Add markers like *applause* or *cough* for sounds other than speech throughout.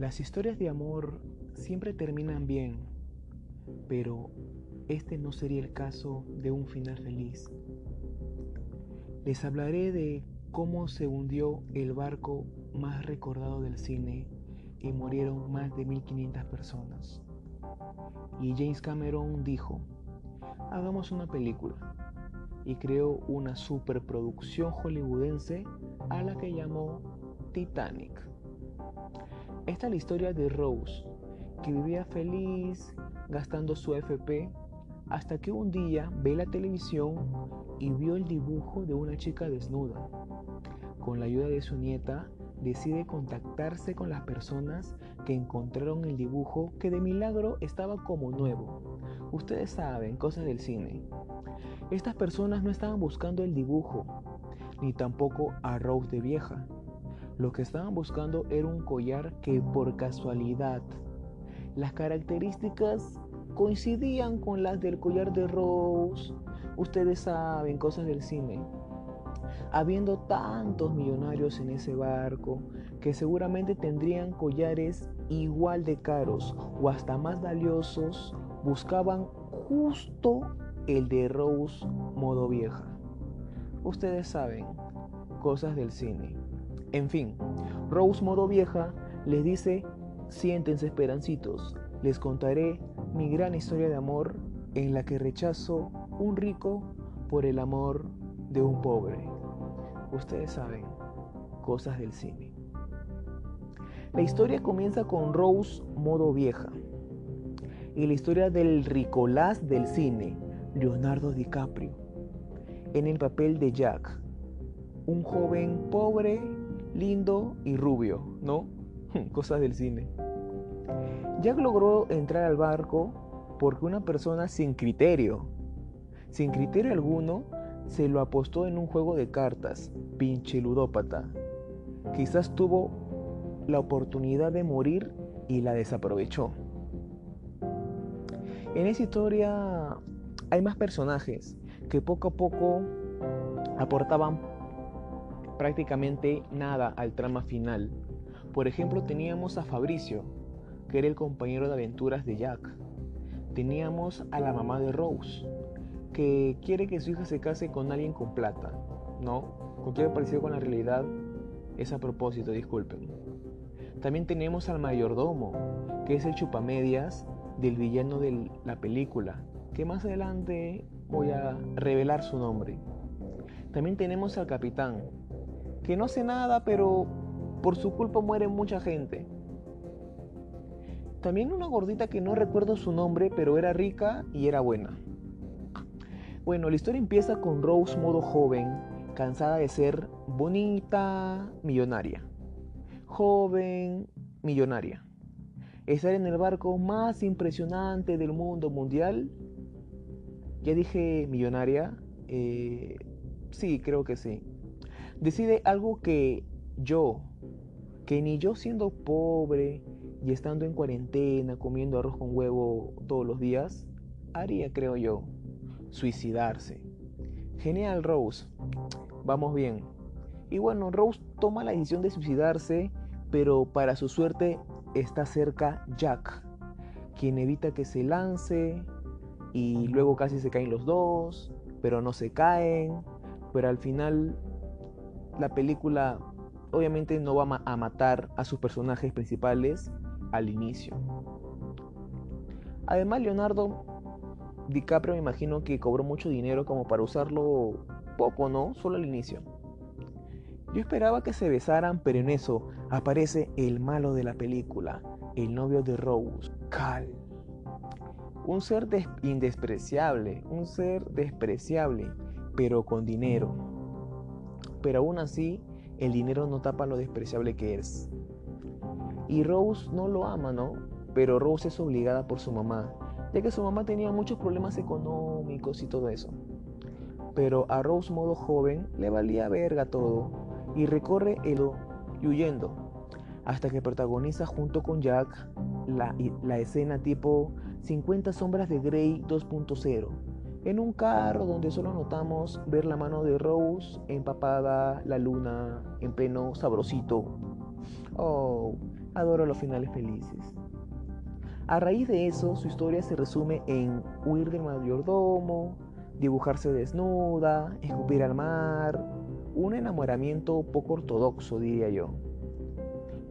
Las historias de amor siempre terminan bien, pero este no sería el caso de un final feliz. Les hablaré de cómo se hundió el barco más recordado del cine y murieron más de 1500 personas. Y James Cameron dijo, hagamos una película. Y creó una superproducción hollywoodense a la que llamó Titanic. Esta es la historia de Rose, que vivía feliz gastando su FP hasta que un día ve la televisión y vio el dibujo de una chica desnuda. Con la ayuda de su nieta, decide contactarse con las personas que encontraron el dibujo que de milagro estaba como nuevo. Ustedes saben, cosas del cine. Estas personas no estaban buscando el dibujo, ni tampoco a Rose de vieja. Lo que estaban buscando era un collar que por casualidad las características coincidían con las del collar de Rose. Ustedes saben, cosas del cine habiendo tantos millonarios en ese barco que seguramente tendrían collares igual de caros o hasta más valiosos, buscaban justo el de Rose modo vieja. Ustedes saben, cosas del cine. En fin, Rose modo vieja les dice, siéntense esperancitos, les contaré mi gran historia de amor en la que rechazo un rico por el amor de un pobre. Ustedes saben, cosas del cine. La historia comienza con Rose modo vieja y la historia del Ricolás del cine, Leonardo DiCaprio, en el papel de Jack, un joven pobre, lindo y rubio, ¿no? *laughs* Cosas del cine. Jack logró entrar al barco porque una persona sin criterio, sin criterio alguno, se lo apostó en un juego de cartas, pinche ludópata. Quizás tuvo la oportunidad de morir y la desaprovechó. En esa historia hay más personajes que poco a poco aportaban prácticamente nada al trama final. Por ejemplo, teníamos a Fabricio, que era el compañero de aventuras de Jack. Teníamos a la mamá de Rose, que quiere que su hija se case con alguien con plata, ¿no? Cualquier parecido con la realidad es a propósito, disculpen. También tenemos al mayordomo, que es el chupamedias del villano de la película, que más adelante voy a revelar su nombre. También tenemos al capitán, que no hace nada, pero por su culpa muere mucha gente. También una gordita que no recuerdo su nombre, pero era rica y era buena. Bueno, la historia empieza con Rose modo joven, cansada de ser bonita, millonaria. Joven, millonaria. Estar en el barco más impresionante del mundo mundial. Ya dije millonaria. Eh, sí, creo que sí. Decide algo que yo, que ni yo siendo pobre y estando en cuarentena, comiendo arroz con huevo todos los días, haría, creo yo suicidarse. Genial, Rose. Vamos bien. Y bueno, Rose toma la decisión de suicidarse, pero para su suerte está cerca Jack, quien evita que se lance y luego casi se caen los dos, pero no se caen, pero al final la película obviamente no va a matar a sus personajes principales al inicio. Además, Leonardo DiCaprio me imagino que cobró mucho dinero como para usarlo poco, ¿no? Solo al inicio. Yo esperaba que se besaran, pero en eso aparece el malo de la película, el novio de Rose, Cal. Un ser indespreciable, un ser despreciable, pero con dinero. Pero aún así, el dinero no tapa lo despreciable que es. Y Rose no lo ama, ¿no? Pero Rose es obligada por su mamá ya que su mamá tenía muchos problemas económicos y todo eso. Pero a Rose modo joven le valía verga todo y recorre el y huyendo hasta que protagoniza junto con Jack la, la escena tipo 50 sombras de Grey 2.0 en un carro donde solo notamos ver la mano de Rose empapada, la luna en pleno sabrosito. Oh, adoro los finales felices. A raíz de eso, su historia se resume en huir del mayordomo, dibujarse desnuda, escupir al mar, un enamoramiento poco ortodoxo, diría yo.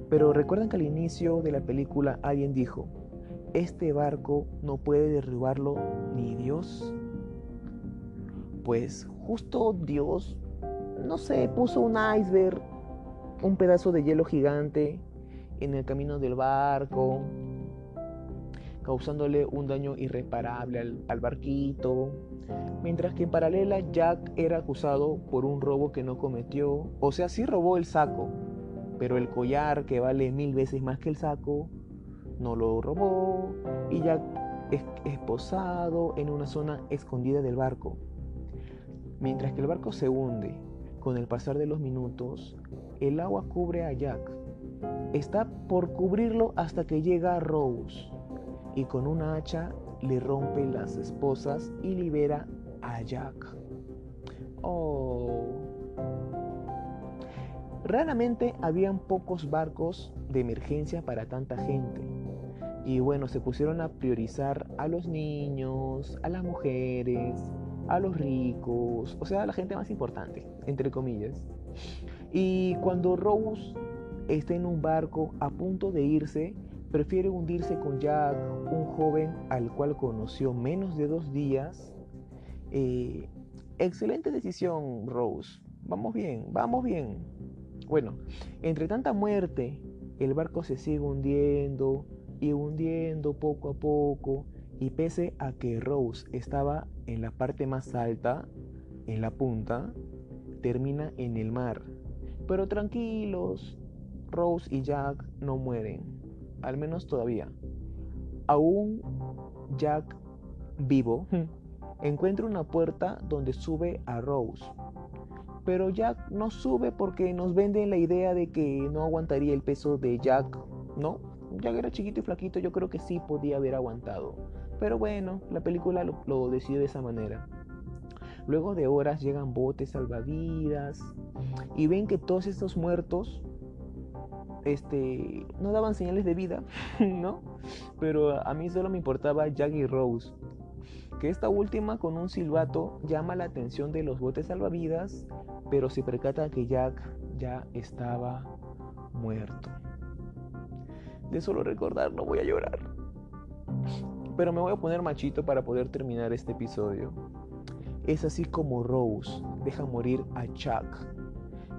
Pero recuerdan que al inicio de la película alguien dijo, este barco no puede derribarlo ni Dios. Pues justo Dios, no sé, puso un iceberg, un pedazo de hielo gigante en el camino del barco, causándole un daño irreparable al, barquito, mientras que en paralela Jack era acusado por un robo que no cometió, o sea, sí robó el saco, pero el collar que vale mil veces más que el saco, no lo robó y Jack es esposado en una zona escondida del barco. Mientras que el barco se hunde, con el pasar de los minutos, el agua cubre a Jack. Está por cubrirlo hasta que llega Rose, y con una hacha le rompe las esposas y libera a Jack. Oh. Raramente habían pocos barcos de emergencia para tanta gente. Y bueno, se pusieron a priorizar a los niños, a las mujeres, a los ricos, o sea, a la gente más importante, entre comillas. Y cuando Rose está en un barco a punto de irse, prefiere hundirse con Jack, un joven al cual conoció menos de dos días. Eh, excelente decisión, Rose. Vamos bien, vamos bien. Bueno, entre tanta muerte, el barco se sigue hundiendo y hundiendo poco a poco. Y pese a que Rose estaba en la parte más alta, en la punta, termina en el mar. Pero tranquilos, Rose y Jack no mueren al menos todavía. Aún Jack vivo *laughs* encuentra una puerta donde sube a Rose. Pero Jack no sube porque nos venden la idea de que no aguantaría el peso de Jack, ¿no? Jack era chiquito y flaquito, yo creo que sí podía haber aguantado. Pero bueno, la película lo, lo decide de esa manera. Luego de horas llegan botes salvavidas y ven que todos estos muertos este, no daban señales de vida, *laughs* ¿no? Pero a mí solo me importaba Jack y Rose. Que esta última con un silbato llama la atención de los botes salvavidas, pero se percata que Jack ya estaba muerto. De solo recordar no voy a llorar. Pero me voy a poner machito para poder terminar este episodio. Es así como Rose deja morir a Chuck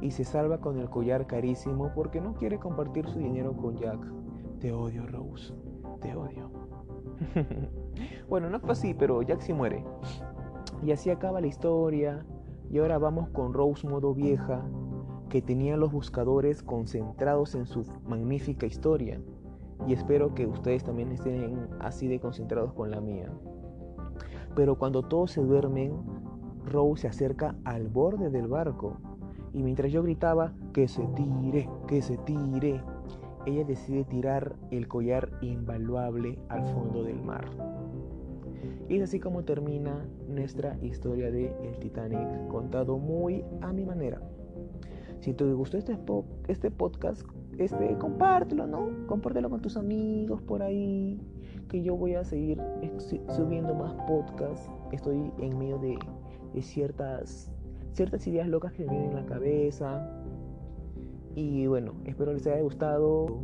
y se salva con el collar carísimo porque no quiere compartir su dinero con Jack. Te odio, Rose. Te odio. *laughs* bueno, no fue así, pero Jack sí muere. Y así acaba la historia. Y ahora vamos con Rose modo vieja, que tenía los buscadores concentrados en su magnífica historia. Y espero que ustedes también estén así de concentrados con la mía. Pero cuando todos se duermen, Rose se acerca al borde del barco y mientras yo gritaba, que se tire, que se tire, ella decide tirar el collar invaluable al fondo del mar. Y es así como termina nuestra historia de el Titanic, contado muy a mi manera. Si te gustó este, este podcast, este, compártelo, ¿no? Compártelo con tus amigos por ahí, que yo voy a seguir subiendo más podcasts. Estoy en medio de, de ciertas ciertas ideas locas que me vienen en la cabeza. Y bueno, espero les haya gustado.